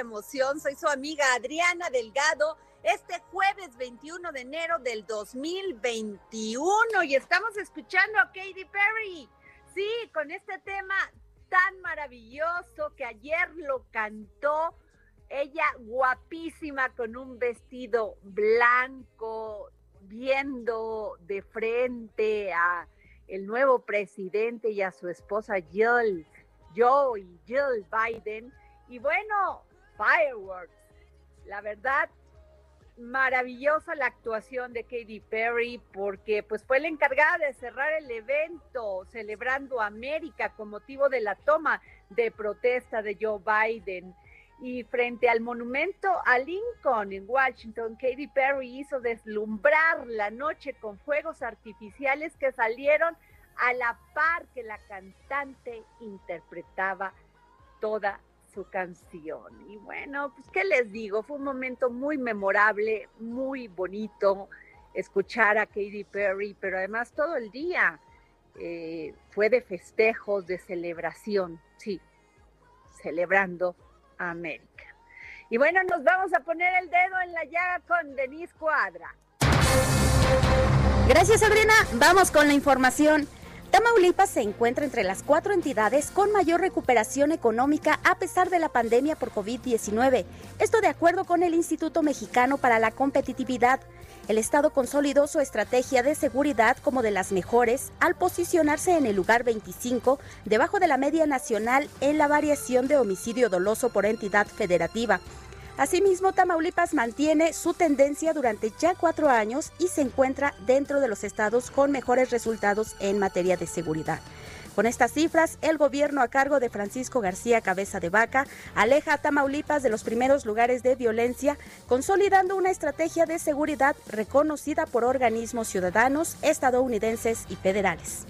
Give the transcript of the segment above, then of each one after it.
Emoción. Soy su amiga Adriana Delgado. Este jueves 21 de enero del 2021 y estamos escuchando a Katy Perry. Sí, con este tema tan maravilloso que ayer lo cantó ella guapísima con un vestido blanco, viendo de frente a el nuevo presidente y a su esposa Jill, Joe y Jill Biden. Y bueno, fireworks. La verdad, maravillosa la actuación de Katy Perry porque pues fue la encargada de cerrar el evento celebrando América con motivo de la toma de protesta de Joe Biden. Y frente al monumento a Lincoln en Washington, Katy Perry hizo deslumbrar la noche con fuegos artificiales que salieron a la par que la cantante interpretaba toda su canción. Y bueno, pues qué les digo, fue un momento muy memorable, muy bonito escuchar a Katy Perry, pero además todo el día eh, fue de festejos, de celebración, sí, celebrando a América. Y bueno, nos vamos a poner el dedo en la llaga con Denise Cuadra. Gracias, Sabrina. Vamos con la información. Tamaulipas se encuentra entre las cuatro entidades con mayor recuperación económica a pesar de la pandemia por COVID-19. Esto de acuerdo con el Instituto Mexicano para la Competitividad. El Estado consolidó su estrategia de seguridad como de las mejores al posicionarse en el lugar 25, debajo de la media nacional en la variación de homicidio doloso por entidad federativa. Asimismo, Tamaulipas mantiene su tendencia durante ya cuatro años y se encuentra dentro de los estados con mejores resultados en materia de seguridad. Con estas cifras, el gobierno a cargo de Francisco García Cabeza de Vaca aleja a Tamaulipas de los primeros lugares de violencia, consolidando una estrategia de seguridad reconocida por organismos ciudadanos, estadounidenses y federales.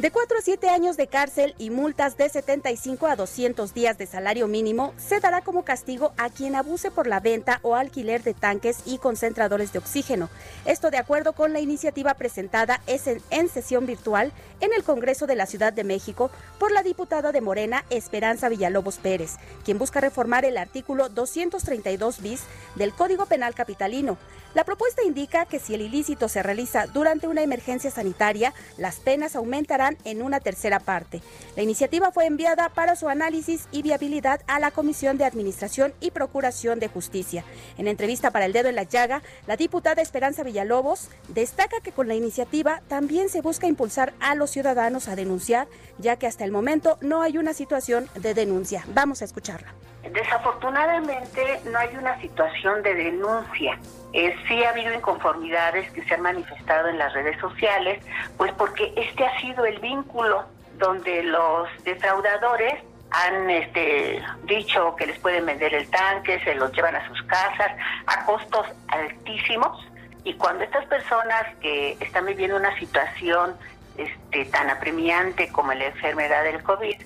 De 4 a 7 años de cárcel y multas de 75 a 200 días de salario mínimo se dará como castigo a quien abuse por la venta o alquiler de tanques y concentradores de oxígeno. Esto de acuerdo con la iniciativa presentada en sesión virtual en el Congreso de la Ciudad de México por la diputada de Morena Esperanza Villalobos Pérez, quien busca reformar el artículo 232 bis del Código Penal Capitalino. La propuesta indica que si el ilícito se realiza durante una emergencia sanitaria, las penas aumentarán en una tercera parte. La iniciativa fue enviada para su análisis y viabilidad a la Comisión de Administración y Procuración de Justicia. En entrevista para El Dedo en la Llaga, la diputada Esperanza Villalobos destaca que con la iniciativa también se busca impulsar a los ciudadanos a denunciar, ya que hasta el momento no hay una situación de denuncia. Vamos a escucharla. Desafortunadamente no hay una situación de denuncia. Eh, sí ha habido inconformidades que se han manifestado en las redes sociales, pues porque este ha sido el vínculo donde los defraudadores han este, dicho que les pueden vender el tanque, se los llevan a sus casas a costos altísimos y cuando estas personas que están viviendo una situación este, tan apremiante como la enfermedad del COVID,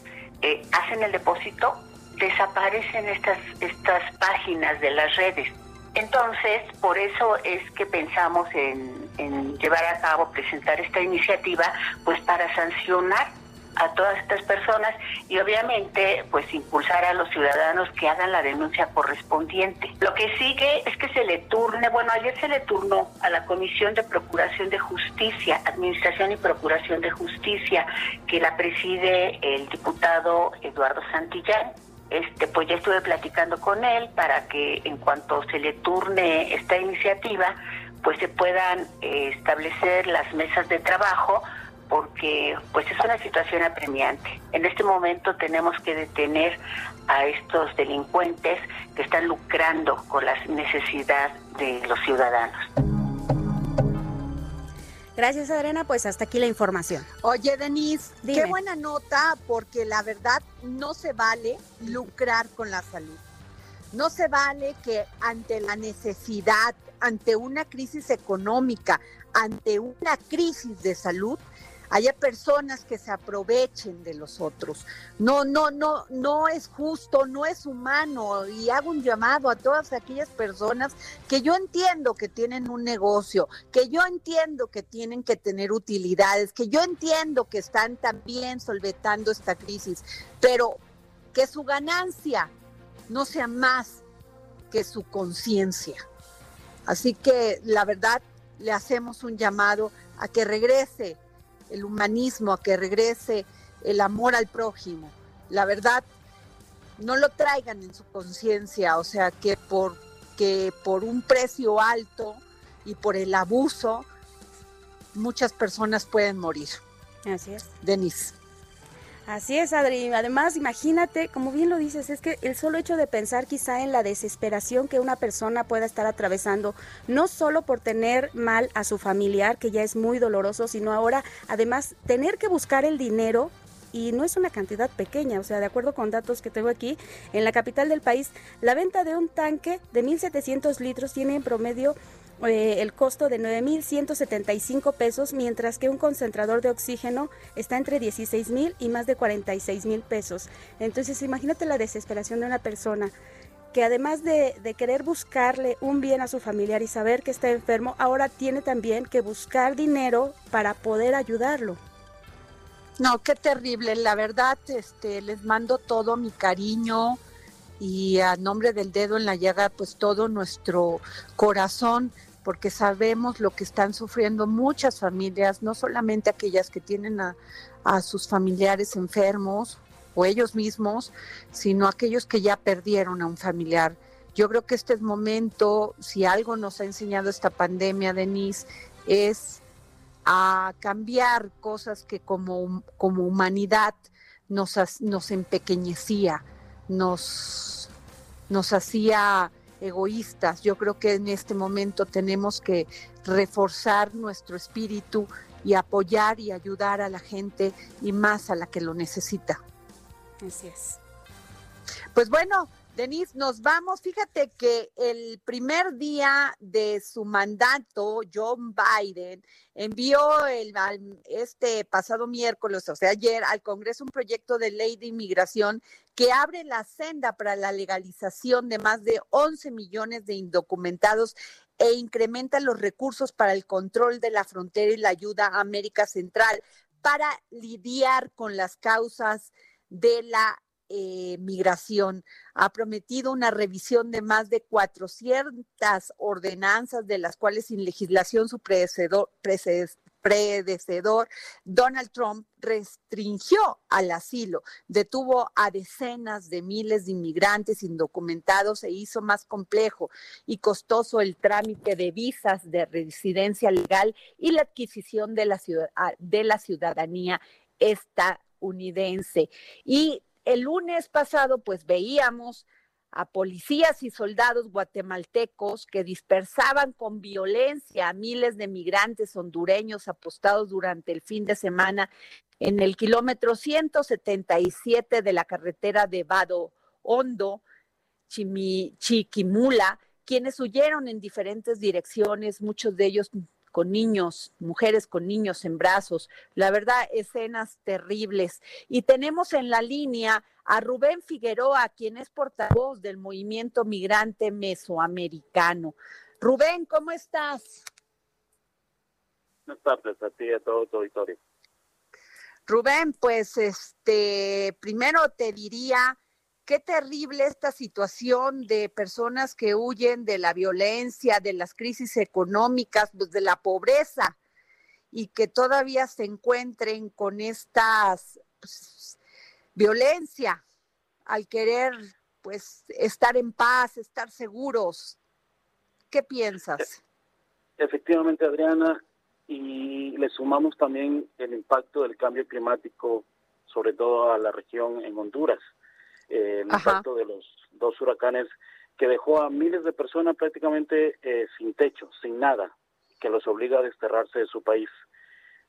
eh, hacen el depósito, desaparecen estas, estas páginas de las redes. Entonces, por eso es que pensamos en, llevar a cabo, presentar esta iniciativa, pues para sancionar a todas estas personas y obviamente pues impulsar a los ciudadanos que hagan la denuncia correspondiente. Lo que sigue es que se le turne, bueno, ayer se le turnó a la Comisión de Procuración de Justicia, Administración y Procuración de Justicia, que la preside el diputado Eduardo Santillán. Este, pues ya estuve platicando con él para que en cuanto se le turne esta iniciativa, pues se puedan eh, establecer las mesas de trabajo porque pues es una situación apremiante. En este momento tenemos que detener a estos delincuentes que están lucrando con la necesidad de los ciudadanos. Gracias, Adriana. Pues hasta aquí la información. Oye, Denise, qué buena nota, porque la verdad no se vale lucrar con la salud. No se vale que ante la necesidad, ante una crisis económica, ante una crisis de salud, haya personas que se aprovechen de los otros. No, no, no, no es justo, no es humano y hago un llamado a todas aquellas personas que yo entiendo que tienen un negocio, que yo entiendo que tienen que tener utilidades, que yo entiendo que están también solventando esta crisis, pero que su ganancia no sea más que su conciencia. Así que la verdad le hacemos un llamado a que regrese el humanismo, a que regrese el amor al prójimo. La verdad, no lo traigan en su conciencia, o sea, que por, que por un precio alto y por el abuso, muchas personas pueden morir. Así es. Denise. Así es, Adri. Además, imagínate, como bien lo dices, es que el solo hecho de pensar quizá en la desesperación que una persona pueda estar atravesando, no solo por tener mal a su familiar, que ya es muy doloroso, sino ahora, además, tener que buscar el dinero y no es una cantidad pequeña, o sea, de acuerdo con datos que tengo aquí, en la capital del país, la venta de un tanque de 1.700 litros tiene en promedio eh, el costo de 9.175 pesos, mientras que un concentrador de oxígeno está entre 16.000 y más de 46.000 pesos. Entonces, imagínate la desesperación de una persona que además de, de, querer buscarle un bien a su familiar y saber que está enfermo, ahora tiene también que buscar dinero para poder ayudarlo. No, qué terrible. La verdad, este, les mando todo mi cariño y a nombre del dedo en la llaga, pues todo nuestro corazón porque sabemos lo que están sufriendo muchas familias, no solamente aquellas que tienen a, sus familiares enfermos o ellos mismos, sino aquellos que ya perdieron a un familiar. Yo creo que este momento, si algo nos ha enseñado esta pandemia, Denise, es a cambiar cosas que como, como humanidad nos, nos empequeñecía, nos, nos hacía egoístas. Yo creo que en este momento tenemos que reforzar nuestro espíritu y apoyar y ayudar a la gente y más a la que lo necesita. Así es. Pues bueno, Denise, nos vamos. Fíjate que el primer día de su mandato, John Biden envió el, este pasado miércoles, o sea, ayer, al Congreso un proyecto de ley de inmigración que abre la senda para la legalización de más de 11 millones de indocumentados e incrementa los recursos para el control de la frontera y la ayuda a América Central para lidiar con las causas de la eh, migración. Ha prometido una revisión de más de 400 ordenanzas, de las cuales sin legislación su predecedor, Donald Trump restringió al asilo, detuvo a decenas de miles de inmigrantes indocumentados e hizo más complejo y costoso el trámite de visas de residencia legal y la adquisición de la, de la ciudadanía estadounidense. Y el lunes pasado, pues veíamos a policías y soldados guatemaltecos que dispersaban con violencia a miles de migrantes hondureños apostados durante el fin de semana en el kilómetro 177 de la carretera de Vado Hondo, Chiquimula, quienes huyeron en diferentes direcciones, muchos de ellos con niños, mujeres con niños en brazos. La verdad, escenas terribles. Y tenemos en la línea a Rubén Figueroa, quien es portavoz del movimiento migrante mesoamericano. Rubén, ¿cómo estás? Buenas tardes a ti y a todo tu auditorio. Rubén, pues este, primero te diría qué terrible esta situación de personas que huyen de la violencia, de las crisis económicas, pues de la pobreza y que todavía se encuentren con estas pues, violencia al querer pues estar en paz, estar seguros. ¿Qué piensas? Efectivamente, Adriana, y le sumamos también el impacto del cambio climático, sobre todo a la región en Honduras, eh, el impacto de los dos huracanes que dejó a miles de personas prácticamente eh, sin techo, sin nada, que los obliga a desterrarse de su país.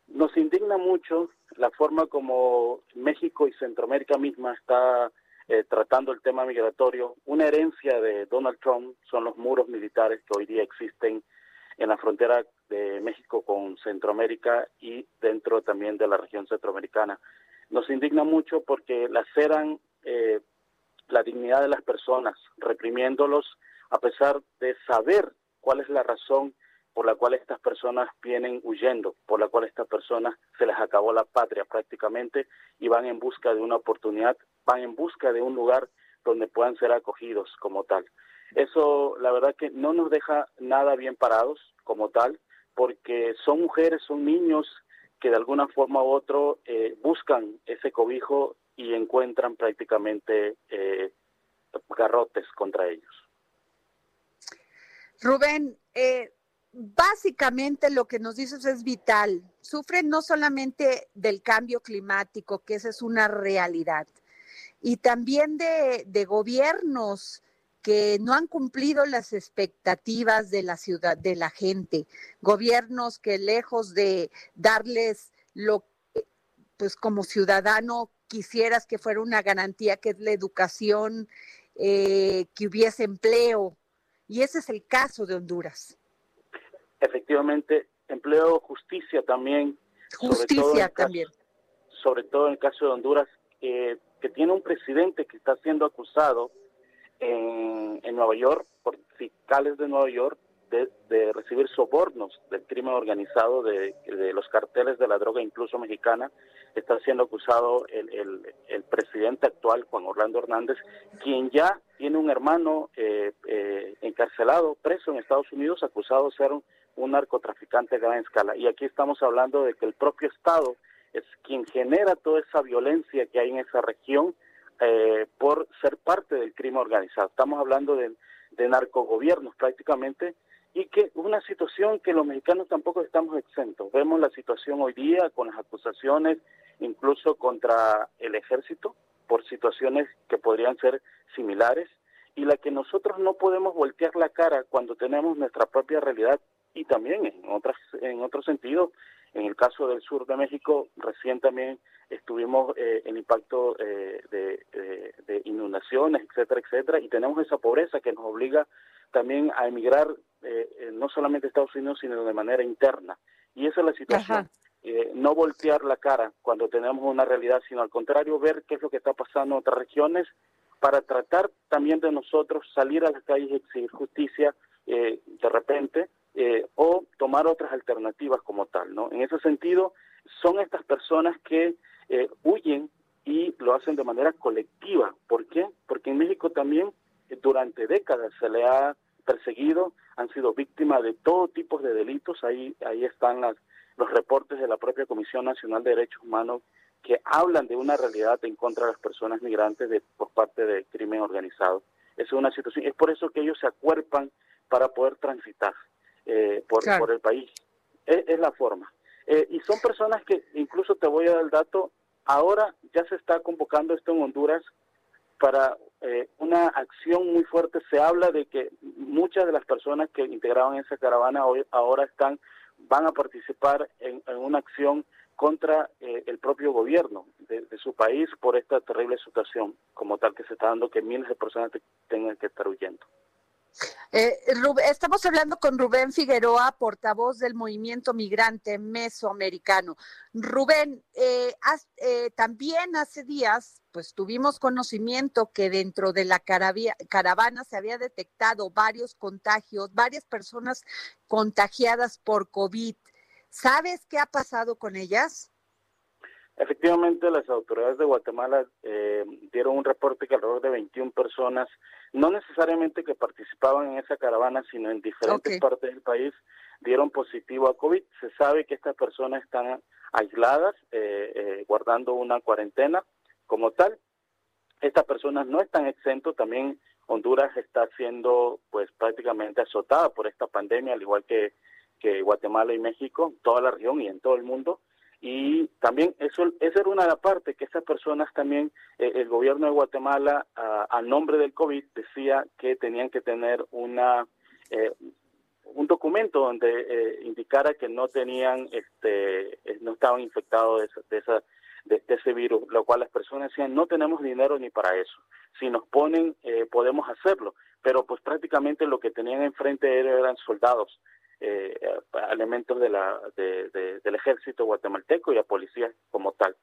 Nos indigna mucho la forma como México y Centroamérica misma está eh, tratando el tema migratorio. Una herencia de Donald Trump son los muros militares que hoy día existen en la frontera de México con Centroamérica y dentro también de la región centroamericana. Nos indigna mucho porque laceran eh, la dignidad de las personas, reprimiéndolos a pesar de saber cuál es la razón por la cual estas personas vienen huyendo, por la cual estas personas se les acabó la patria prácticamente y van en busca de una oportunidad, van en busca de un lugar donde puedan ser acogidos como tal. Eso, la verdad que no nos deja nada bien parados como tal, porque son mujeres, son niños que de alguna forma u otra eh, buscan ese cobijo y encuentran prácticamente eh, garrotes contra ellos. Rubén, eh, básicamente lo que nos dices es vital. Sufren no solamente del cambio climático, que esa es una realidad, y también de, de gobiernos que no han cumplido las expectativas de la ciudad, de la gente, gobiernos que lejos de darles lo pues como ciudadano quisieras que fuera una garantía que es la educación, eh, que hubiese empleo, y ese es el caso de Honduras. Efectivamente, empleo, justicia también. Justicia también. sobre todo en el caso de Honduras, que tiene un presidente que está siendo acusado en, en Nueva York, por fiscales de Nueva York, de, recibir sobornos del crimen organizado, de, los carteles de la droga, incluso mexicana. Está siendo acusado el, presidente actual, Juan Orlando Hernández, quien ya tiene un hermano eh, eh, encarcelado, preso en Estados Unidos, acusado de ser un, un narcotraficante a gran escala. Y aquí estamos hablando de que el propio Estado es quien genera toda esa violencia que hay en esa región eh, por ser parte del crimen organizado. Estamos hablando de, de narcogobiernos prácticamente y que una situación que los mexicanos tampoco estamos exentos. Vemos la situación hoy día con las acusaciones incluso contra el ejército por situaciones que podrían ser similares y la que nosotros no podemos voltear la cara cuando tenemos nuestra propia realidad y también en otras en otro sentido. En el caso del sur de México recién también estuvimos eh, el impacto eh, de, inundaciones etcétera etcétera y tenemos esa pobreza que nos obliga también a emigrar eh, no solamente a Estados Unidos sino de manera interna. Y esa es la situación no voltear la cara cuando tenemos una realidad sino al contrario ver qué es lo que está pasando en otras regiones para tratar también de nosotros salir a las calles y exigir justicia de repente eh, o tomar otras alternativas como tal, ¿no? En ese sentido, son estas personas que eh, huyen y lo hacen de manera colectiva. ¿Por qué? Porque en México también eh, durante décadas se le ha perseguido, han sido víctimas de todo tipo de delitos. Ahí, ahí están las, los reportes de la propia Comisión Nacional de Derechos Humanos que hablan de una realidad en contra de las personas migrantes de, por parte del crimen organizado. Es una situación, es por eso que ellos se acuerpan para poder transitar eh, por, por el país. Es, la forma. Eh, y son personas que, incluso te voy a dar el dato, ahora ya se está convocando esto en Honduras para eh, una acción muy fuerte. Se habla de que muchas de las personas que integraban esa caravana hoy ahora están van a participar en, una acción contra eh, el propio gobierno de, su país por esta terrible situación como tal que se está dando que miles de personas tengan que estar huyendo. Eh, estamos hablando con Rubén Figueroa, portavoz del movimiento migrante mesoamericano. Rubén, eh, eh, también hace días, pues tuvimos conocimiento que dentro de la caravana se había detectado varios contagios, varias personas contagiadas por COVID. ¿Sabes qué ha pasado con ellas? Efectivamente, las autoridades de Guatemala eh, dieron un reporte que alrededor de 21 personas, no necesariamente que participaban en esa caravana, sino en diferentes partes del país, dieron positivo a COVID. Se sabe que estas personas están aisladas, eh, eh, guardando una cuarentena como tal. Estas personas no están exentos, también Honduras está siendo pues prácticamente azotada por esta pandemia, al igual que, que Guatemala y México, toda la región y en todo el mundo. Y también eso, esa era una parte que esas personas también, eh, el gobierno de Guatemala, a, nombre del COVID, decía que tenían que tener una eh, un documento donde eh, indicara que no tenían, este, no estaban infectados de, esa, de, ese virus, lo cual las personas decían, no tenemos dinero ni para eso. Si nos ponen, podemos hacerlo. Pero pues prácticamente lo que tenían enfrente eran soldados eh, elementos de la, del ejército guatemalteco y a policías como tal.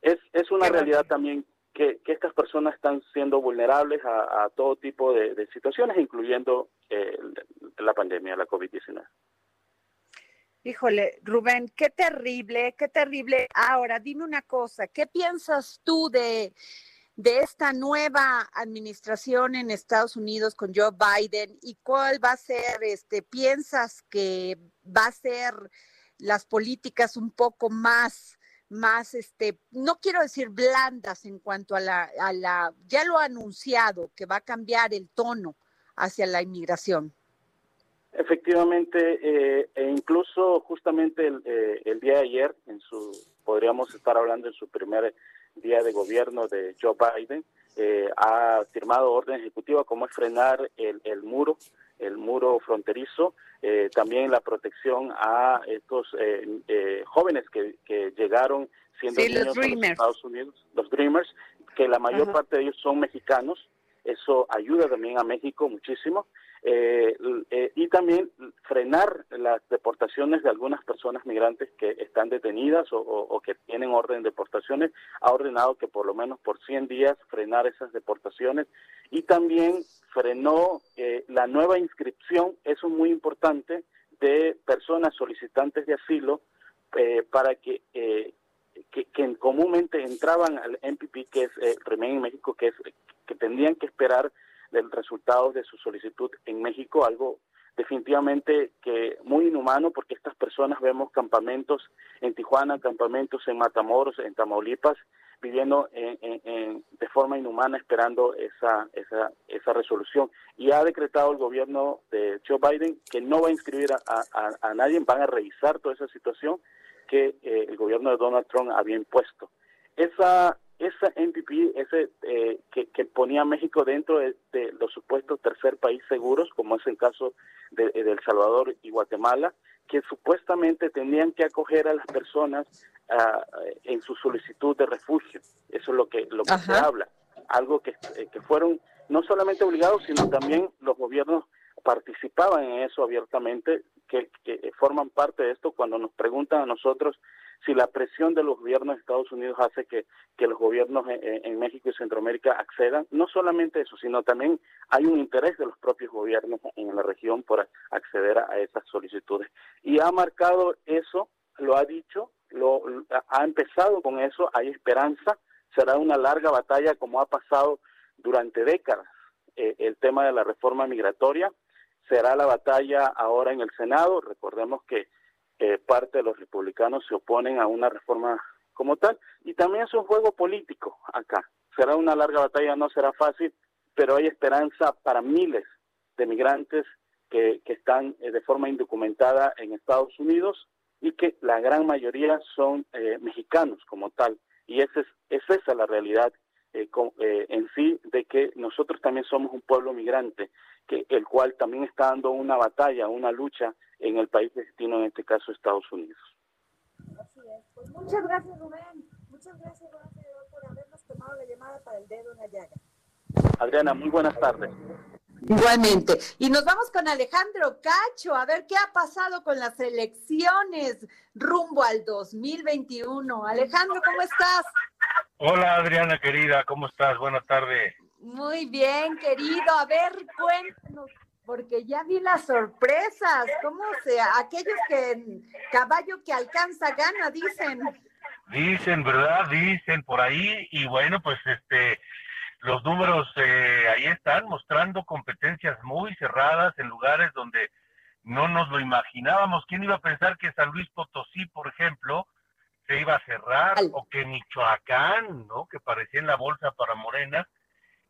Es, es una realidad también que, que, estas personas están siendo vulnerables a, todo tipo de, situaciones, incluyendo eh, la pandemia, la COVID-19. Híjole, Rubén, qué terrible, qué terrible. Ahora, dime una cosa, ¿qué piensas tú de de esta nueva administración en Estados Unidos con Joe Biden y cuál va a ser, este, piensas que va a ser las políticas un poco más, más, este, no quiero decir blandas en cuanto a la, a la, ya lo ha anunciado que va a cambiar el tono hacia la inmigración. Efectivamente, eh, e incluso justamente el, eh, el, día de ayer, en su, podríamos estar hablando en su primer día de gobierno de Joe Biden, eh, ha firmado orden ejecutiva como es frenar el, el muro, el muro fronterizo, eh, también la protección a estos eh, jóvenes que, que, llegaron siendo niños en los Estados Unidos, los Dreamers, que la mayor parte de ellos son mexicanos, eso ayuda también a México muchísimo. Eh, eh, y también frenar las deportaciones de algunas personas migrantes que están detenidas o, que tienen orden de deportaciones, ha ordenado que por lo menos por 100 días frenar esas deportaciones. Y también frenó eh, la nueva inscripción, eso es muy importante, de personas solicitantes de asilo para que, que, que, comúnmente entraban al MPP, que es Remain en México, que es que tendrían que esperar del resultado de su solicitud en México, algo definitivamente que muy inhumano porque estas personas vemos campamentos en Tijuana, campamentos en Matamoros, en Tamaulipas, viviendo en, de forma inhumana esperando esa, esa, esa resolución. Y ha decretado el gobierno de Joe Biden que no va a inscribir a, nadie, van a revisar toda esa situación que eh, el gobierno de Donald Trump había impuesto. Esa esa NPP ese, eh, que, ponía a México dentro de, los supuestos tercer país seguros, como es el caso de, El Salvador y Guatemala, que supuestamente tenían que acoger a las personas ah, en su solicitud de refugio. Eso es lo que, lo que se habla. Algo que, eh, que fueron no solamente obligados, sino también los gobiernos participaban en eso abiertamente, que, que forman parte de esto cuando nos preguntan a nosotros si la presión de los gobiernos de Estados Unidos hace que, que los gobiernos en, México y Centroamérica accedan, no solamente eso, sino también hay un interés de los propios gobiernos en la región por acceder a, esas solicitudes. Y ha marcado eso, lo ha dicho, lo, ha empezado con eso, hay esperanza, será una larga batalla como ha pasado durante décadas. Eh, el tema de la reforma migratoria será la batalla ahora en el Senado. Recordemos que parte de los republicanos se oponen a una reforma como tal. Y también es un juego político acá. Será una larga batalla, no será fácil, pero hay esperanza para miles de migrantes que, que están eh, de forma indocumentada en Estados Unidos y que la gran mayoría son eh, mexicanos como tal. Y esa es, es esa la realidad eh, eh, en sí de que nosotros también somos un pueblo migrante, que el cual también está dando una batalla, una lucha en el país destino, en este caso Estados Unidos. Así es. Pues muchas gracias, Rubén. Muchas gracias, por habernos tomado la llamada para el dedo en la llaga. Adriana, muy buenas tardes. Igualmente. Y nos vamos con Alejandro Cacho, a ver qué ha pasado con las elecciones rumbo al 2021. Alejandro, ¿cómo estás? Hola Adriana querida, ¿cómo estás? Buenas tardes. Muy bien, querido. A ver, cuéntanos, porque ya vi las sorpresas. ¿Cómo sea? Aquellos que caballo que alcanza gana, dicen. Dicen, ¿verdad? Dicen por ahí. Y bueno, pues este los números eh, ahí están mostrando competencias muy cerradas en lugares donde no nos lo imaginábamos. ¿Quién iba a pensar que San Luis Potosí, por ejemplo, se iba a cerrar o que Michoacán, ¿no? Que parecía en la bolsa para Morena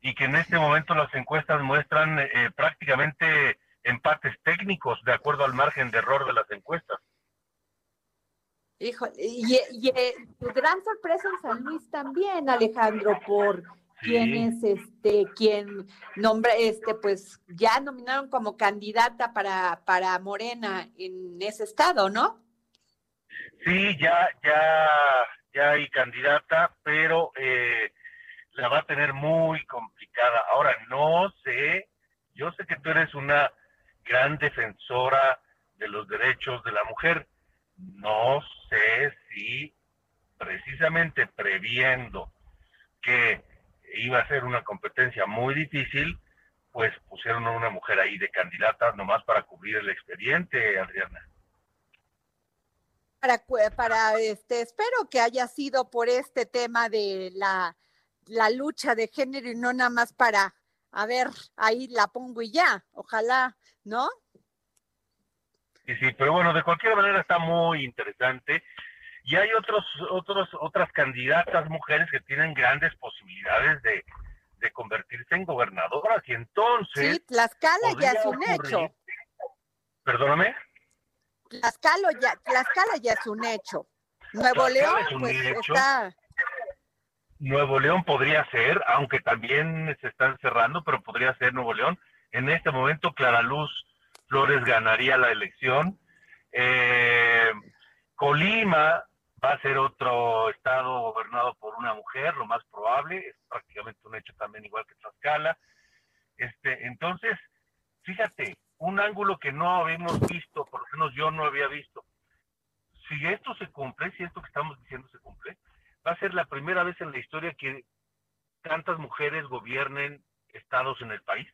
y que en este momento las encuestas muestran eh, prácticamente empates técnicos de acuerdo al margen de error de las encuestas. Híjole, y, y, eh, gran sorpresa en San Luis también, Alejandro, por quién es este, quien nombra, este, pues ya nominaron como candidata para, para Morena en ese estado, ¿no? Sí, ya, ya, ya hay candidata, pero eh, la va a tener muy complicada. Ahora, no sé, yo sé que tú eres una gran defensora de los derechos de la mujer. No sé si precisamente previendo que iba a ser una competencia muy difícil, pues pusieron a una mujer ahí de candidata nomás para cubrir el expediente, Adriana. Para, para este, espero que haya sido por este tema de la, la lucha de género y no nada más para, a ver, ahí la pongo y ya, ojalá, ¿no? Sí, sí, pero bueno, de cualquier manera está muy interesante y hay otros, otros, otras candidatas mujeres que tienen grandes posibilidades de, convertirse en gobernadoras y entonces... Sí, Tlaxcala ya es un hecho. Perdóname. Tlaxcala ya, Tlaxcala ya es un hecho. Nuevo León pues, está... Nuevo León podría ser, aunque también se están cerrando, pero podría ser Nuevo León. En este momento Clara Luz Flores ganaría la elección. Eh, Colima va a ser otro estado gobernado por una mujer, lo más probable, es prácticamente un hecho también igual que Tlaxcala. Este, entonces, fíjate, un ángulo que no habíamos visto, por lo menos yo no había visto. Si esto se cumple, si esto que estamos diciendo se cumple, va a ser la primera vez en la historia que tantas mujeres gobiernen estados en el país.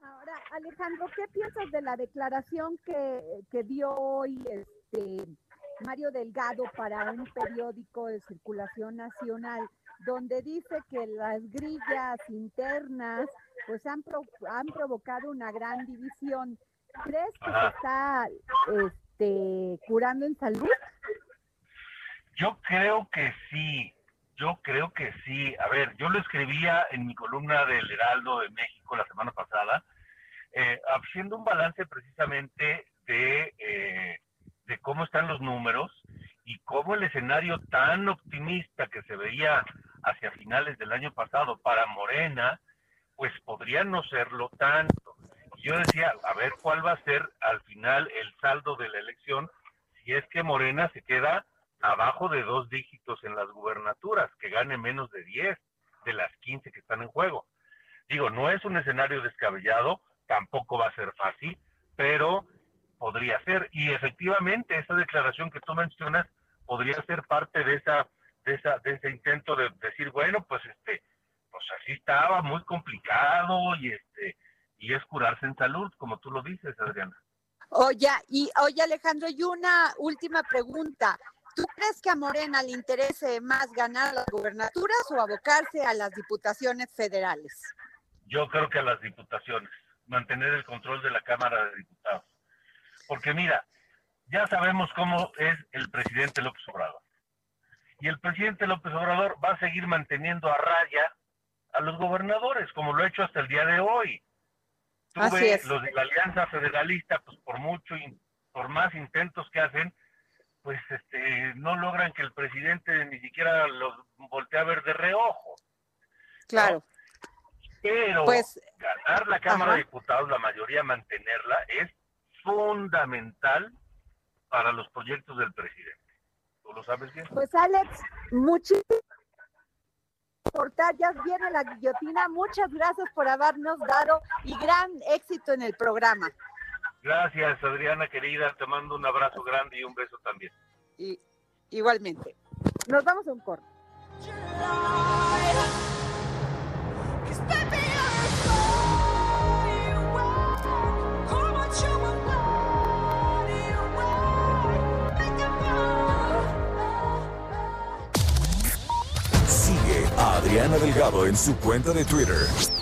Ahora, Alejandro, ¿qué piensas de la declaración que, que dio hoy este, Mario Delgado para un periódico de circulación nacional, donde dice que las grillas internas pues han, han provocado una gran división. ¿Crees que se está este, curando en salud? Yo creo que sí, yo creo que sí. A ver, yo lo escribía en mi columna del Heraldo de México la semana pasada, eh, haciendo un balance precisamente de eh, de cómo están los números y cómo el escenario tan optimista que se veía hacia finales del año pasado para Morena, pues podría no serlo tanto. Yo decía, a ver cuál va a ser al final el saldo de la elección si es que Morena se queda abajo de dos dígitos en las gubernaturas, que gane menos de 10 de las 15 que están en juego. Digo, no es un escenario descabellado, tampoco va a ser fácil, pero podría ser. Y efectivamente, esa declaración que tú mencionas podría ser parte de esa, de esa, de ese intento de decir, bueno, pues este, pues así estaba, muy complicado, y este, y es curarse en salud, como tú lo dices, Adriana. Oye, y oye Alejandro, y una última pregunta. ¿Tú crees que a Morena le interese más ganar las gubernaturas o abocarse a las diputaciones federales? Yo creo que a las diputaciones, mantener el control de la Cámara de Diputados. Porque mira, ya sabemos cómo es el presidente López Obrador. Y el presidente López Obrador va a seguir manteniendo a raya a los gobernadores, como lo ha hecho hasta el día de hoy. Tuve los de la Alianza Federalista, pues por mucho, por más intentos que hacen, pues este, no logran que el presidente ni siquiera los voltee a ver de reojo. Claro. Pero pues, ganar la Cámara de Diputados, la mayoría mantenerla, es fundamental para los proyectos del presidente. ¿Tú lo sabes bien? Pues Alex, muchísimas ya viene la guillotina. Muchas gracias por habernos dado y gran éxito en el programa. Gracias, Adriana querida. Te mando un abrazo grande y un beso también. Y, igualmente. Nos vamos a un corte. Sigue a Adriana Delgado en su cuenta de Twitter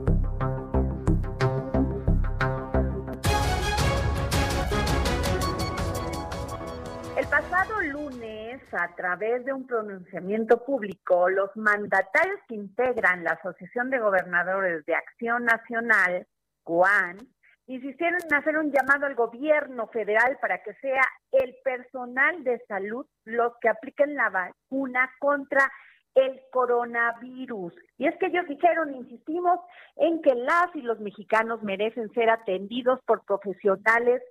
A través de un pronunciamiento público, los mandatarios que integran la Asociación de Gobernadores de Acción Nacional, COAN, insistieron en hacer un llamado al gobierno federal para que sea el personal de salud los que apliquen la vacuna contra el coronavirus. Y es que ellos dijeron, insistimos, en que las y los mexicanos merecen ser atendidos por profesionales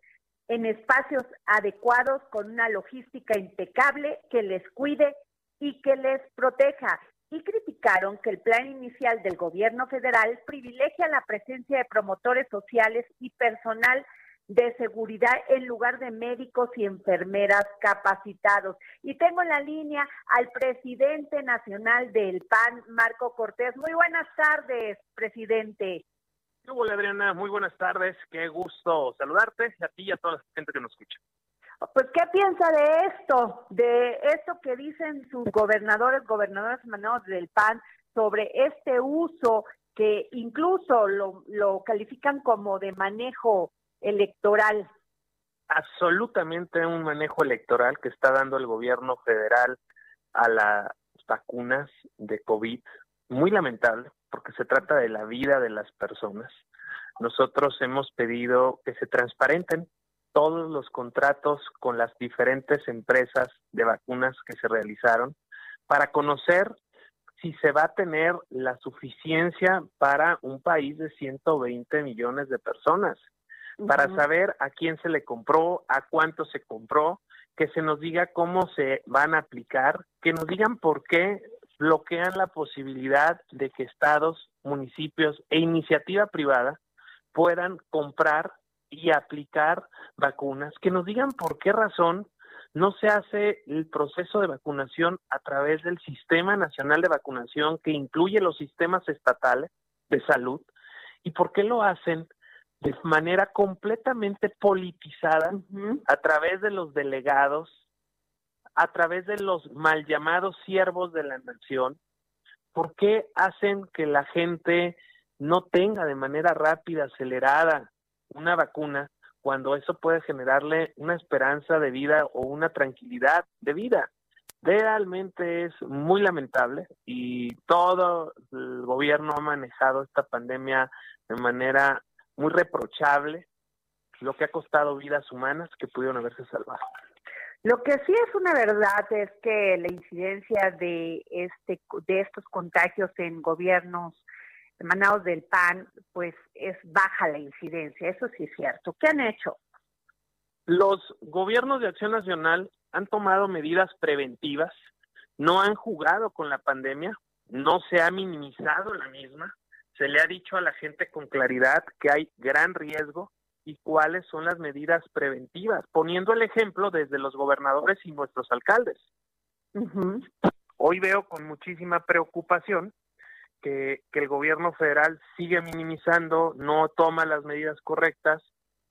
en espacios adecuados con una logística impecable que les cuide y que les proteja. Y criticaron que el plan inicial del gobierno federal privilegia la presencia de promotores sociales y personal de seguridad en lugar de médicos y enfermeras capacitados. Y tengo en la línea al presidente nacional del PAN, Marco Cortés. Muy buenas tardes, presidente. Hola Adriana, muy buenas tardes, qué gusto saludarte a ti y a toda la gente que nos escucha. Pues, ¿qué piensa de esto? De esto que dicen sus gobernadores, gobernadores emanados del PAN sobre este uso que incluso lo, lo califican como de manejo electoral. Absolutamente un manejo electoral que está dando el gobierno federal a las vacunas de COVID. Muy lamentable, porque se trata de la vida de las personas. Nosotros hemos pedido que se transparenten todos los contratos con las diferentes empresas de vacunas que se realizaron para conocer si se va a tener la suficiencia para un país de 120 millones de personas, para saber a quién se le compró, a cuánto se compró, que se nos diga cómo se van a aplicar, que nos digan por qué bloquean la posibilidad de que estados, municipios e iniciativa privada puedan comprar y aplicar vacunas, que nos digan por qué razón no se hace el proceso de vacunación a través del Sistema Nacional de Vacunación que incluye los sistemas estatales de salud y por qué lo hacen de manera completamente politizada a través de los delegados a través de los mal llamados siervos de la nación? ¿Por qué hacen que la gente no tenga de manera rápida, acelerada, una vacuna cuando eso puede generarle una esperanza de vida o una tranquilidad de vida? Realmente es muy lamentable y todo el gobierno ha manejado esta pandemia de manera muy reprochable, lo que ha costado vidas humanas que pudieron haberse salvado. Lo que sí es una verdad es que la incidencia de este de estos contagios en gobiernos emanados del PAN, pues es baja la incidencia, eso sí es cierto. ¿Qué han hecho? Los gobiernos de Acción Nacional han tomado medidas preventivas, no han jugado con la pandemia, no se ha minimizado la misma, se le ha dicho a la gente con claridad que hay gran riesgo y cuáles son las medidas preventivas, poniendo el ejemplo desde los gobernadores y nuestros alcaldes. Hoy veo con muchísima preocupación que, que el gobierno federal sigue minimizando, no toma las medidas correctas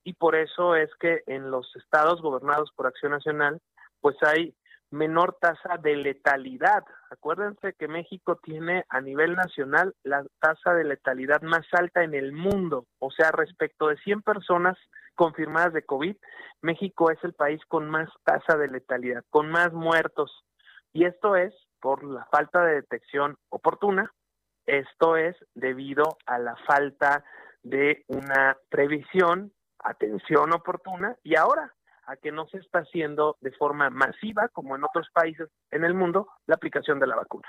y por eso es que en los estados gobernados por Acción Nacional, pues hay menor tasa de letalidad. Acuérdense que México tiene a nivel nacional la tasa de letalidad más alta en el mundo, o sea, respecto de 100 personas confirmadas de COVID, México es el país con más tasa de letalidad, con más muertos. Y esto es por la falta de detección oportuna, esto es debido a la falta de una previsión, atención oportuna y ahora a que no se está haciendo de forma masiva, como en otros países en el mundo, la aplicación de la vacuna.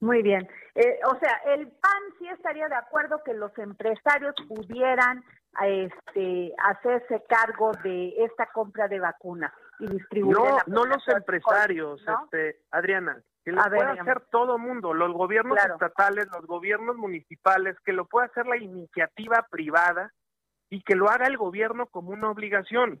Muy bien. Eh, o sea, el PAN sí estaría de acuerdo que los empresarios pudieran este, hacerse cargo de esta compra de vacunas y distribuir. No, no los empresarios, este, Adriana, que lo puede hacer todo mundo, los gobiernos estatales, los gobiernos municipales, que lo pueda hacer la iniciativa privada y que lo haga el gobierno como una obligación.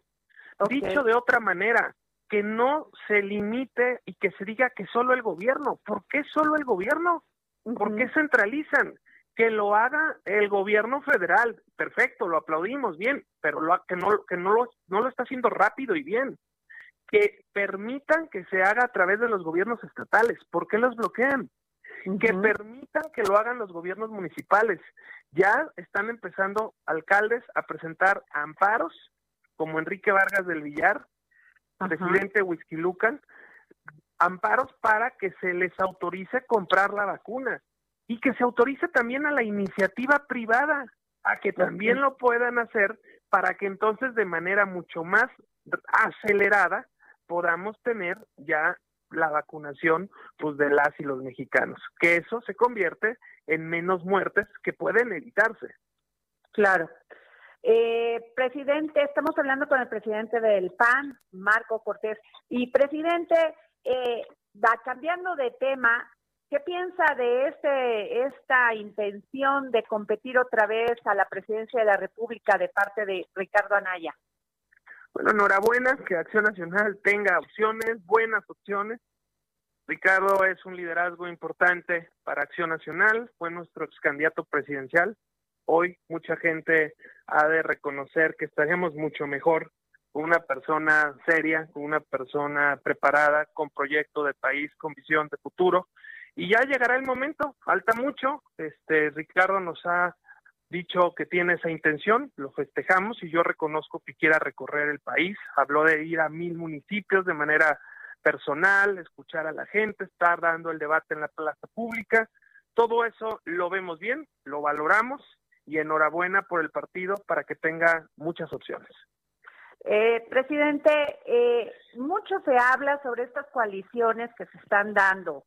Dicho de otra manera, que no se limite y que se diga que solo el gobierno. ¿Por qué solo el gobierno? ¿Por qué centralizan? Que lo haga el gobierno federal. Perfecto, lo aplaudimos bien, pero lo, que, no, que no, lo, no lo está haciendo rápido y bien. Que permitan que se haga a través de los gobiernos estatales. ¿Por qué los bloquean? Que permitan que lo hagan los gobiernos municipales. Ya están empezando alcaldes a presentar amparos como Enrique Vargas del Villar, presidente Whisky Lucan, amparos para que se les autorice comprar la vacuna y que se autorice también a la iniciativa privada a que también lo puedan hacer para que entonces de manera mucho más acelerada podamos tener ya la vacunación pues de las y los mexicanos, que eso se convierte en menos muertes que pueden evitarse. Claro. Eh, presidente, estamos hablando con el presidente del PAN, Marco Cortés. Y presidente, eh, va cambiando de tema, ¿qué piensa de este esta intención de competir otra vez a la presidencia de la República de parte de Ricardo Anaya? Bueno, enhorabuena que Acción Nacional tenga opciones, buenas opciones. Ricardo es un liderazgo importante para Acción Nacional, fue nuestro ex candidato presidencial Hoy mucha gente ha de reconocer que estaríamos mucho mejor con una persona seria, con una persona preparada, con proyecto de país, con visión de futuro. Y ya llegará el momento, falta mucho. Este Ricardo nos ha dicho que tiene esa intención, lo festejamos y yo reconozco que quiera recorrer el país. Habló de ir a mil municipios de manera personal, escuchar a la gente, estar dando el debate en la plaza pública. Todo eso lo vemos bien, lo valoramos y enhorabuena por el partido para que tenga muchas opciones. Eh, presidente, eh, mucho se habla sobre estas coaliciones que se están dando,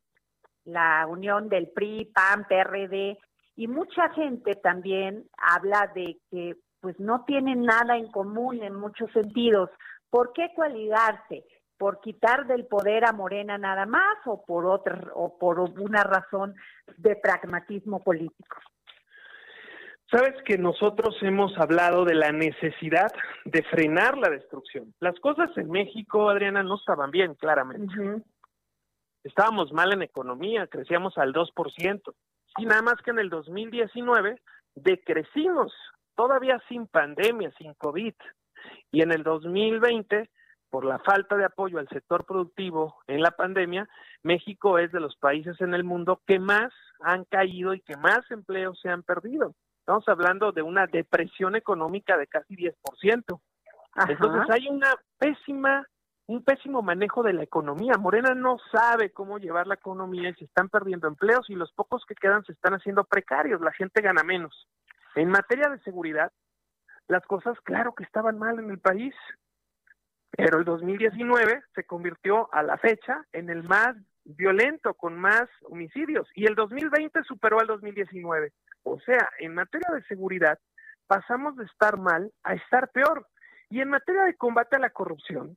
la unión del PRI, PAN, PRD, y mucha gente también habla de que pues no tienen nada en común en muchos sentidos. ¿Por qué coaligarse? ¿Por quitar del poder a Morena nada más o por otra o por una razón de pragmatismo político? Sabes que nosotros hemos hablado de la necesidad de frenar la destrucción. Las cosas en México, Adriana, no estaban bien, claramente. Estábamos mal en economía, crecíamos al 2%. Y nada más que en el 2019 decrecimos, todavía sin pandemia, sin COVID. Y en el 2020, por la falta de apoyo al sector productivo en la pandemia, México es de los países en el mundo que más han caído y que más empleos se han perdido. Estamos hablando de una depresión económica de casi 10%. Entonces hay una pésima, un pésimo manejo de la economía. Morena no sabe cómo llevar la economía y se están perdiendo empleos y los pocos que quedan se están haciendo precarios, la gente gana menos. En materia de seguridad, las cosas claro que estaban mal en el país, pero el 2019 se convirtió a la fecha en el más violento, con más homicidios, y el 2020 superó al 2019. O sea, en materia de seguridad pasamos de estar mal a estar peor. Y en materia de combate a la corrupción,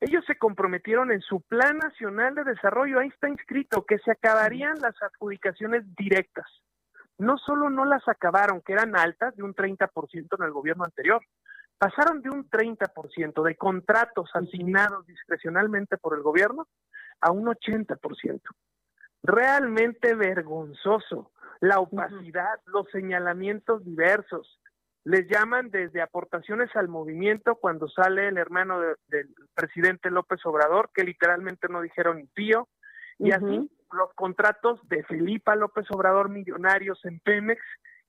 ellos se comprometieron en su Plan Nacional de Desarrollo, ahí está inscrito, que se acabarían las adjudicaciones directas. No solo no las acabaron, que eran altas, de un 30% en el gobierno anterior, pasaron de un 30% de contratos asignados discrecionalmente por el gobierno a un 80%. realmente vergonzoso. La opacidad, los señalamientos diversos. Les llaman desde aportaciones al movimiento cuando sale el hermano del presidente López Obrador, que literalmente no dijeron ni pío, y así los contratos de Felipa López Obrador millonarios en Pemex,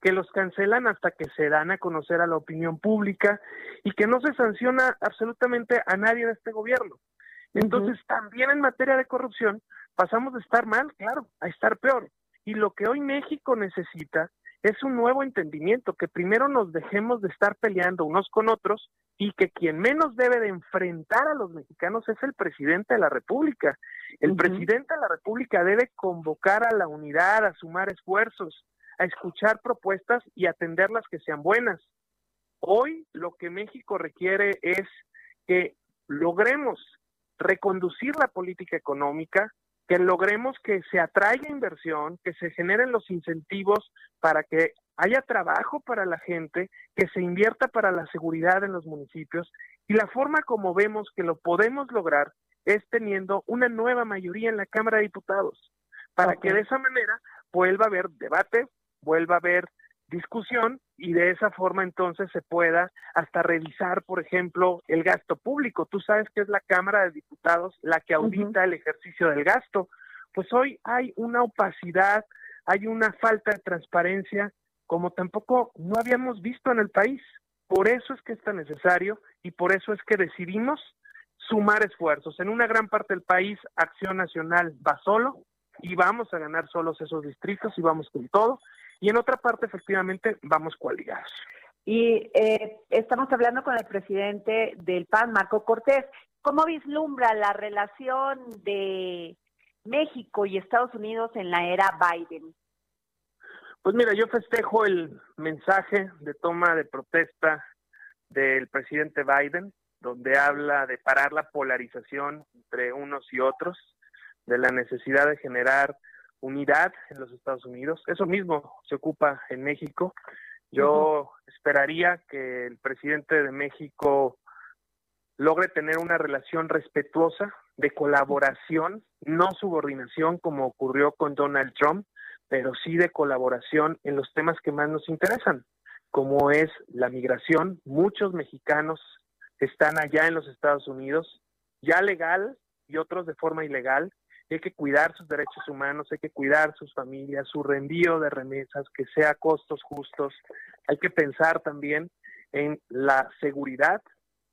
que los cancelan hasta que se dan a conocer a la opinión pública y que no se sanciona absolutamente a nadie de este gobierno. Entonces, también en materia de corrupción, pasamos de estar mal, claro, a estar peor. Y lo que hoy México necesita es un nuevo entendimiento, que primero nos dejemos de estar peleando unos con otros y que quien menos debe de enfrentar a los mexicanos es el presidente de la República. El presidente de la República debe convocar a la unidad, a sumar esfuerzos, a escuchar propuestas y atender las que sean buenas. Hoy lo que México requiere es que logremos reconducir la política económica, que logremos que se atraiga inversión, que se generen los incentivos para que haya trabajo para la gente, que se invierta para la seguridad en los municipios. Y la forma como vemos que lo podemos lograr es teniendo una nueva mayoría en la Cámara de Diputados, para que de esa manera vuelva a haber debate, vuelva a haber discusión y de esa forma entonces se pueda hasta revisar, por ejemplo, el gasto público. Tú sabes que es la Cámara de Diputados la que audita el ejercicio del gasto. Pues hoy hay una opacidad, hay una falta de transparencia como tampoco no habíamos visto en el país. Por eso es que es tan necesario y por eso es que decidimos sumar esfuerzos. En una gran parte del país, Acción Nacional va solo y vamos a ganar solos esos distritos y vamos con todo y en otra parte efectivamente vamos coaligados. Y eh, estamos hablando con el presidente del PAN, Marco Cortés. ¿Cómo vislumbra la relación de México y Estados Unidos en la era Biden? Pues mira, yo festejo el mensaje de toma de protesta del presidente Biden, donde habla de parar la polarización entre unos y otros, de la necesidad de generar unidad en los Estados Unidos. Eso mismo se ocupa en México. Yo esperaría que el presidente de México logre tener una relación respetuosa de colaboración, no subordinación como ocurrió con Donald Trump, pero sí de colaboración en los temas que más nos interesan, como es la migración. Muchos mexicanos están allá en los Estados Unidos, ya legal y otros de forma ilegal, hay que cuidar sus derechos humanos, hay que cuidar sus familias, su reenvío de remesas, que sea costos justos. Hay que pensar también en la seguridad.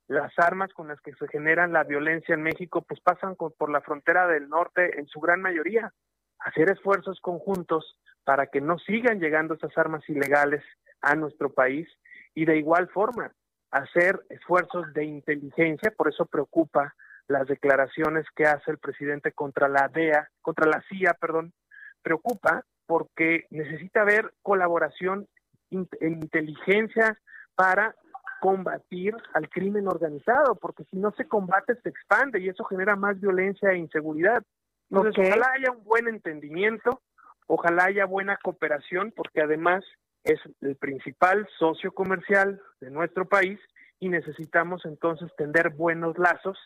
Las armas con las que se generan la violencia en México, pues pasan por la frontera del norte en su gran mayoría. Hacer esfuerzos conjuntos para que no sigan llegando esas armas ilegales a nuestro país y de igual forma hacer esfuerzos de inteligencia, por eso preocupa las declaraciones que hace el presidente contra la DEA, contra la CIA, perdón, preocupa porque necesita haber colaboración en inteligencia para combatir al crimen organizado, porque si no se combate se expande y eso genera más violencia e inseguridad. Entonces, ojalá haya un buen entendimiento, ojalá haya buena cooperación, porque además es el principal socio comercial de nuestro país y necesitamos entonces tender buenos lazos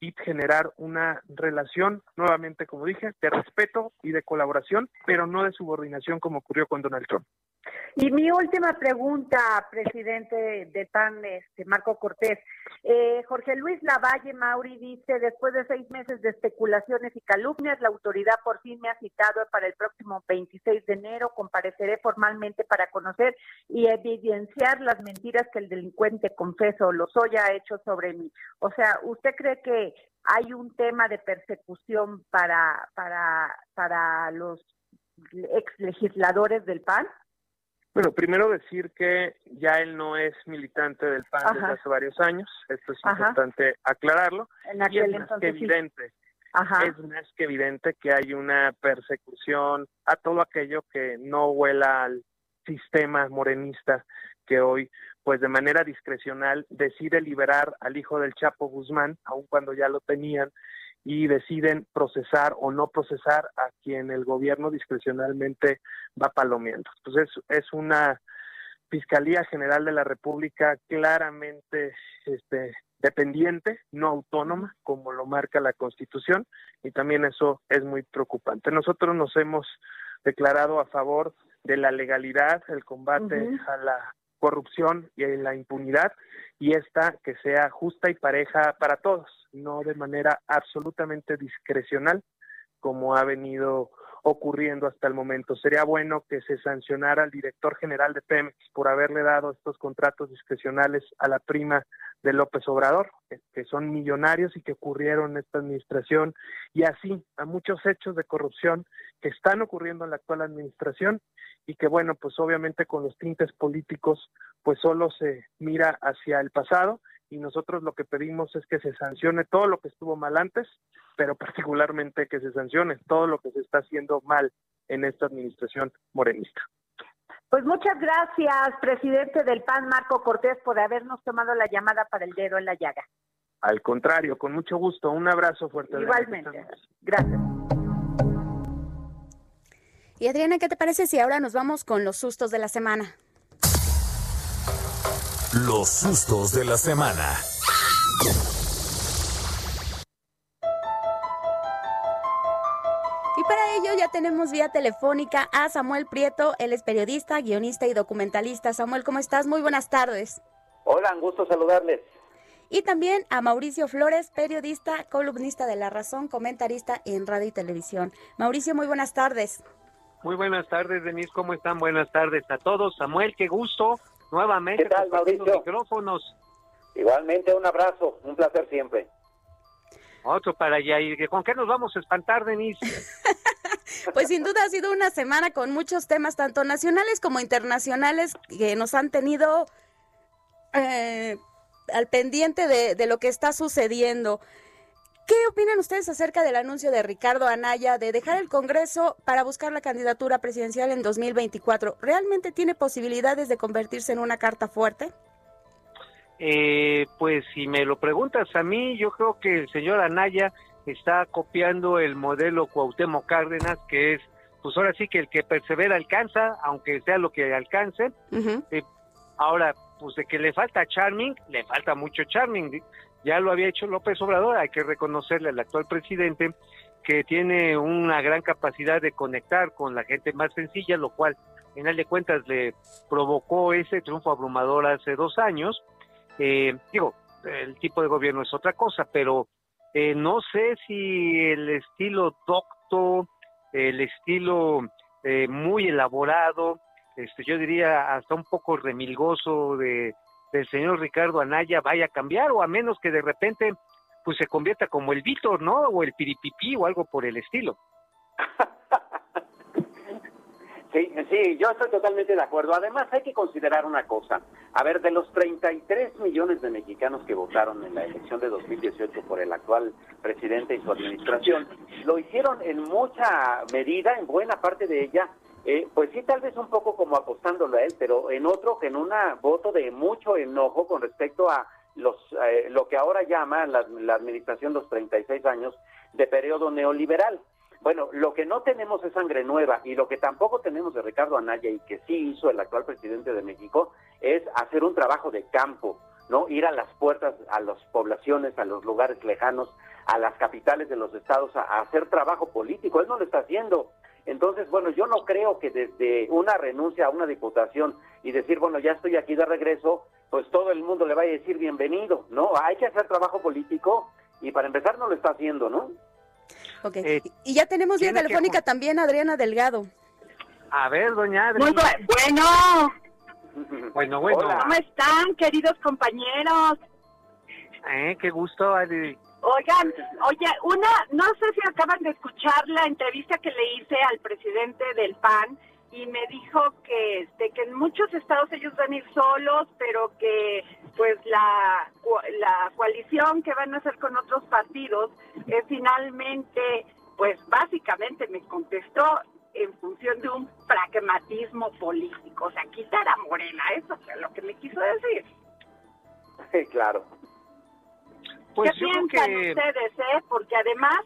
y generar una relación, nuevamente, como dije, de respeto y de colaboración, pero no de subordinación como ocurrió con Donald Trump. Y mi última pregunta, presidente de PAN, este, Marco Cortés. Eh, Jorge Luis Lavalle Mauri dice, después de seis meses de especulaciones y calumnias, la autoridad por fin me ha citado para el próximo 26 de enero. Compareceré formalmente para conocer y evidenciar las mentiras que el delincuente confeso Lozoya ha hecho sobre mí. O sea, ¿usted cree que hay un tema de persecución para, para, para los ex legisladores del PAN? Bueno, primero decir que ya él no es militante del PAN desde hace varios años, esto es importante aclararlo, y es más que evidente, es más que evidente que hay una persecución a todo aquello que no huela al sistema morenista que hoy, pues de manera discrecional, decide liberar al hijo del Chapo Guzmán, aun cuando ya lo tenían, y deciden procesar o no procesar a quien el gobierno discrecionalmente va palomeando. Entonces es una Fiscalía General de la República claramente este, dependiente, no autónoma, como lo marca la Constitución, y también eso es muy preocupante. Nosotros nos hemos declarado a favor de la legalidad, el combate a la corrupción y la impunidad, y esta que sea justa y pareja para todos, no de manera absolutamente discrecional, como ha venido ocurriendo hasta el momento. Sería bueno que se sancionara al director general de Pemex por haberle dado estos contratos discrecionales a la prima de López Obrador, que son millonarios y que ocurrieron en esta administración, y así a muchos hechos de corrupción que están ocurriendo en la actual administración y que bueno, pues obviamente con los tintes políticos, pues solo se mira hacia el pasado y nosotros lo que pedimos es que se sancione todo lo que estuvo mal antes, pero particularmente que se sancione todo lo que se está haciendo mal en esta administración morenista. Pues muchas gracias, presidente del PAN, Marco Cortés, por habernos tomado la llamada para el dedo en la llaga. Al contrario, con mucho gusto. Un abrazo fuerte. Igualmente. Gracias. Y Adriana, ¿qué te parece si ahora nos vamos con los sustos de la semana? Los sustos de la semana. Y para ello ya tenemos vía telefónica a Samuel Prieto, él es periodista, guionista y documentalista. Samuel, ¿cómo estás? Muy buenas tardes. Hola, un gusto saludarles. Y también a Mauricio Flores, periodista, columnista de La Razón, comentarista en radio y televisión. Mauricio, muy buenas tardes. Muy buenas tardes, Denise, ¿cómo están? Buenas tardes a todos. Samuel, qué gusto nuevamente. ¿Qué tal, Mauricio? Micrófonos. Igualmente, un abrazo, un placer siempre. Otro para allá. ¿Y con qué nos vamos a espantar, Denise? pues sin duda ha sido una semana con muchos temas, tanto nacionales como internacionales, que nos han tenido eh, al pendiente de, de lo que está sucediendo. ¿Qué opinan ustedes acerca del anuncio de Ricardo Anaya de dejar el Congreso para buscar la candidatura presidencial en 2024? ¿Realmente tiene posibilidades de convertirse en una carta fuerte? Eh, pues si me lo preguntas a mí, yo creo que el señor Anaya está copiando el modelo Cuauhtémoc Cárdenas, que es, pues ahora sí que el que persevera alcanza, aunque sea lo que alcance. Eh, ahora, pues de que le falta charming, le falta mucho charming. Ya lo había hecho López Obrador, hay que reconocerle al actual presidente que tiene una gran capacidad de conectar con la gente más sencilla, lo cual, en final de cuentas, le provocó ese triunfo abrumador hace dos años. Eh, digo, el tipo de gobierno es otra cosa, pero eh, no sé si el estilo docto, el estilo eh, muy elaborado, este, yo diría hasta un poco remilgoso de del señor Ricardo Anaya vaya a cambiar o a menos que de repente pues se convierta como el Víctor, ¿no? O el Piripipí o algo por el estilo. Sí, sí, yo estoy totalmente de acuerdo. Además, hay que considerar una cosa. A ver, de los 33 millones de mexicanos que votaron en la elección de 2018 por el actual presidente y su administración, lo hicieron en mucha medida, en buena parte de ella, eh, pues sí, tal vez un poco como apostándolo a él, pero en otro que en un voto de mucho enojo con respecto a los eh, lo que ahora llama la, administración los 36 años de periodo neoliberal. Bueno, lo que no tenemos es sangre nueva y lo que tampoco tenemos de Ricardo Anaya y que sí hizo el actual presidente de México es hacer un trabajo de campo, ¿no? Ir a las puertas, a las poblaciones, a los lugares lejanos, a las capitales de los estados, a hacer trabajo político. Él no lo está haciendo. Entonces, bueno, yo no creo que desde una renuncia a una diputación y decir, bueno, ya estoy aquí de regreso, pues todo el mundo le vaya a decir bienvenido, ¿no? Hay que hacer trabajo político y para empezar no lo está haciendo, ¿no? Ok, eh, y ya tenemos vía telefónica también Adriana Delgado. A ver, doña Adriana. Muy bueno. bueno, bueno. ¿Cómo están, queridos compañeros? Eh, qué gusto, Adri. Oigan, oye, una, no sé si acaban de escuchar la entrevista que le hice al presidente del PAN y me dijo que, este, que en muchos estados ellos van a ir solos, pero que pues la, la coalición que van a hacer con otros partidos es finalmente, pues básicamente me contestó en función de un pragmatismo político, o sea, quitar a Morena, eso fue lo que me quiso decir. Sí, claro. Pues ¿Qué piensan ustedes, eh? Porque además,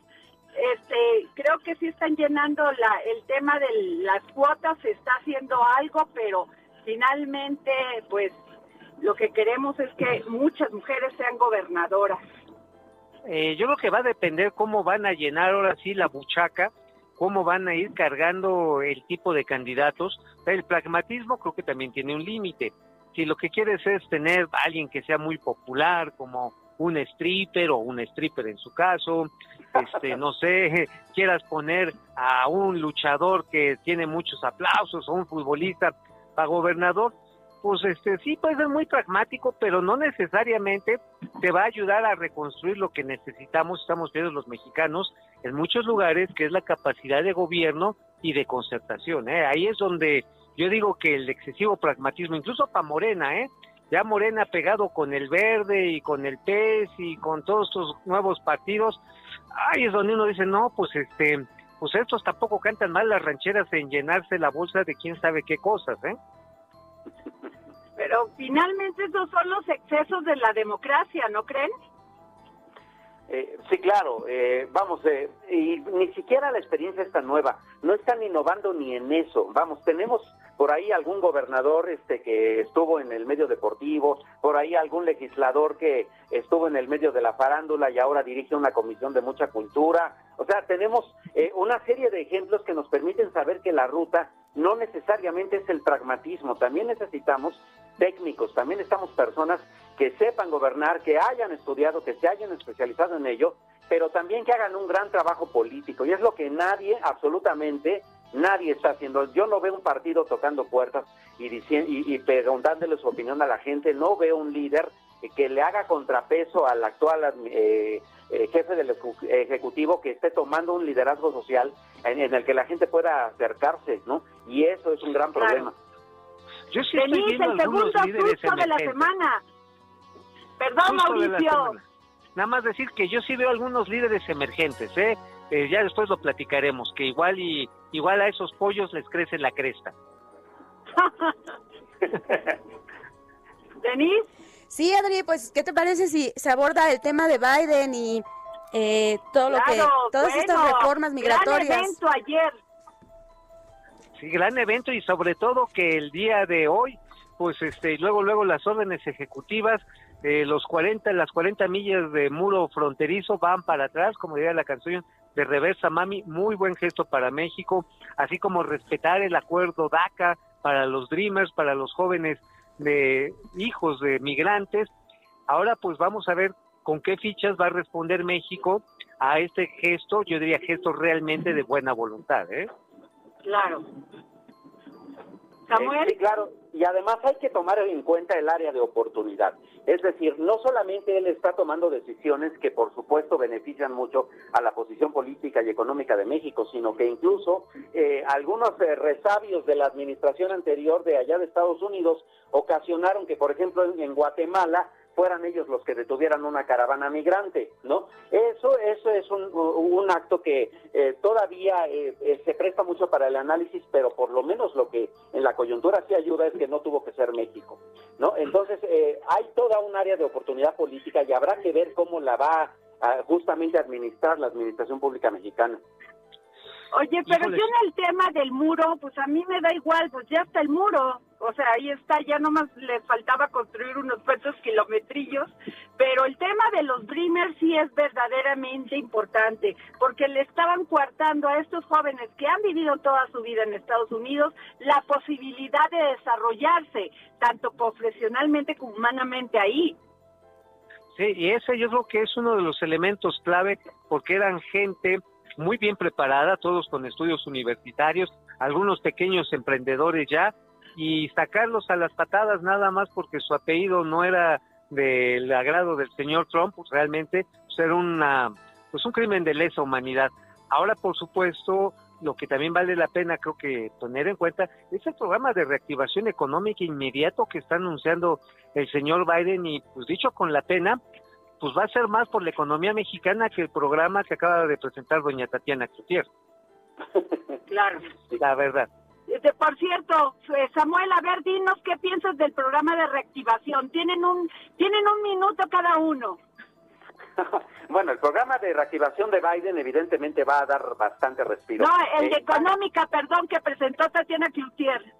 este, creo que sí están llenando la, el tema de las cuotas, se está haciendo algo, pero finalmente, pues, lo que queremos es que muchas mujeres sean gobernadoras. Eh, yo creo que va a depender cómo van a llenar ahora sí la buchaca, cómo van a ir cargando el tipo de candidatos. El pragmatismo creo que también tiene un límite. Si lo que quieres es tener a alguien que sea muy popular, como un stripper o un stripper en su caso, este, no sé, quieras poner a un luchador que tiene muchos aplausos o un futbolista para gobernador, pues este sí puede ser muy pragmático, pero no necesariamente te va a ayudar a reconstruir lo que necesitamos, estamos viendo los mexicanos en muchos lugares, que es la capacidad de gobierno y de concertación. ¿eh? Ahí es donde yo digo que el excesivo pragmatismo, incluso para Morena, ¿eh? Ya Morena pegado con el Verde y con el PES y con todos estos nuevos partidos, ahí es donde uno dice, no, pues este, pues estos tampoco cantan mal las rancheras en llenarse la bolsa de quién sabe qué cosas, ¿eh? Pero finalmente esos son los excesos de la democracia, ¿no creen? Eh, sí, claro. Eh, vamos, eh, y ni siquiera la experiencia está nueva. No están innovando ni en eso. Vamos, tenemos por ahí algún gobernador este que estuvo en el medio deportivo, por ahí algún legislador que estuvo en el medio de la farándula y ahora dirige una comisión de mucha cultura. O sea, tenemos una serie de ejemplos que nos permiten saber que la ruta no necesariamente es el pragmatismo. También necesitamos técnicos, también estamos personas que sepan gobernar, que hayan estudiado, que se hayan especializado en ello, pero también que hagan un gran trabajo político. Y es lo que nadie, absolutamente nadie está haciendo. Yo no veo un partido tocando puertas y, diciendo, y, preguntándole su opinión a la gente, no veo un líder que le haga contrapeso al actual eh, eh, jefe del ejecutivo que esté tomando un liderazgo social en, el que la gente pueda acercarse, ¿no? Y eso es un gran problema. Yo sí el segundo susto de la semana. Perdón, Mauricio. Nada más decir que yo sí veo algunos líderes emergentes, ¿eh? ¿Eh? ya después lo platicaremos, que igual y igual a esos pollos les crece la cresta. ¿Denis? Sí, Adri, pues, ¿qué te parece si se aborda el tema de Biden y eh, todo lo que, todas estas reformas migratorias? Gran evento ayer. Sí, gran evento y sobre todo que el día de hoy, pues este, luego, luego las órdenes ejecutivas, eh, los 40, las 40 millas de muro fronterizo van para atrás, como diría la canción de Reversa Mami, muy buen gesto para México, así como respetar el acuerdo DACA para los Dreamers, para los jóvenes de hijos de migrantes. Ahora pues vamos a ver con qué fichas va a responder México a este gesto, yo diría gesto realmente de buena voluntad, ¿eh? Claro. Samuel. sí, claro. Y además hay que tomar en cuenta el área de oportunidad. Es decir, no solamente él está tomando decisiones que por supuesto benefician mucho a la posición política y económica de México, sino que incluso eh, algunos eh, resabios de la administración anterior de allá de Estados Unidos ocasionaron que, por ejemplo, en Guatemala fueran ellos los que detuvieran una caravana migrante, ¿no? Eso, eso es un, un acto que eh, todavía eh, eh, se presta mucho para el análisis, pero por lo menos lo que en la coyuntura sí ayuda es que no tuvo que ser México, ¿no? Entonces hay toda un área de oportunidad política y habrá que ver cómo la va a, justamente administrar la administración pública mexicana. Oye, pero yo en el tema del muro, pues a mí me da igual, pues ya está el muro, o sea, ahí está, ya nomás le faltaba construir unos cuantos kilometrillos, pero el tema de los Dreamers sí es verdaderamente importante, porque le estaban coartando a estos jóvenes que han vivido toda su vida en Estados Unidos la posibilidad de desarrollarse, tanto profesionalmente como humanamente ahí. Sí, y ese yo creo que es uno de los elementos clave, porque eran gente muy bien preparada, todos con estudios universitarios, algunos pequeños emprendedores ya, y sacarlos a las patadas nada más porque su apellido no era del agrado del señor Trump, pues realmente pues era una, pues un crimen de lesa humanidad. Ahora, por supuesto, lo que también vale la pena, creo que tener en cuenta, es el programa de reactivación económica inmediato que está anunciando el señor Biden y, pues dicho con la pena, pues va a ser más por la economía mexicana que el programa que acaba de presentar doña Tatiana Cloutier. Claro. La verdad. Por cierto, eh, Samuel, a ver, dinos qué piensas del programa de reactivación. Tienen un, tienen un minuto cada uno. bueno, el programa de reactivación de Biden evidentemente va a dar bastante respiro. No, el de eh, económica, perdón, que presentó Tatiana Cloutier.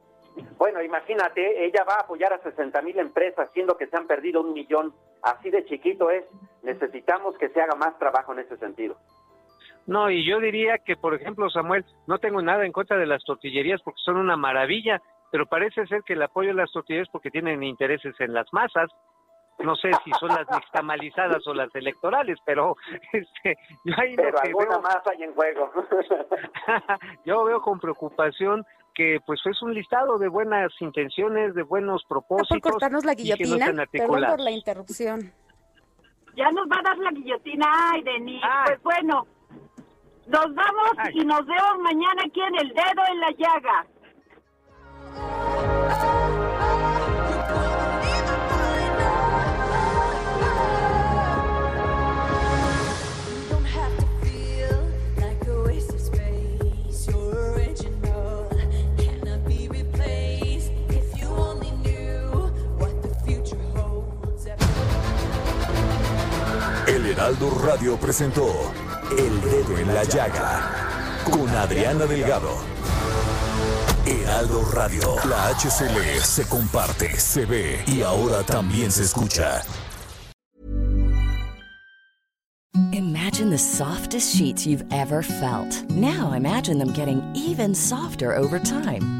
Bueno, imagínate, ella va a apoyar a 60 mil empresas, siendo que se han perdido un millón. Así de chiquito es. Necesitamos que se haga más trabajo en ese sentido. No, y yo diría que, por ejemplo, Samuel, no tengo nada en contra de las tortillerías porque son una maravilla, pero parece ser que el apoyo a las tortillerías porque tienen intereses en las masas. No sé si son las nixtamalizadas o las electorales, pero este, yo ahí Pero lo que alguna veo, más hay en juego. yo veo con preocupación que pues es un listado de buenas intenciones, de buenos propósitos. por cortarnos la no guillotina. están Perdón por la interrupción. Ya nos va a dar la guillotina, ay, Denis. Pues bueno, nos vamos y nos vemos mañana aquí en El Dedo en la Llaga. Heraldo Radio presentó El Dedo en la Llaga con Adriana Delgado. Heraldo Radio, la HCL se comparte, se ve y ahora también se escucha. Imagine the softest sheets you've ever felt. Now imagine them getting even softer over time.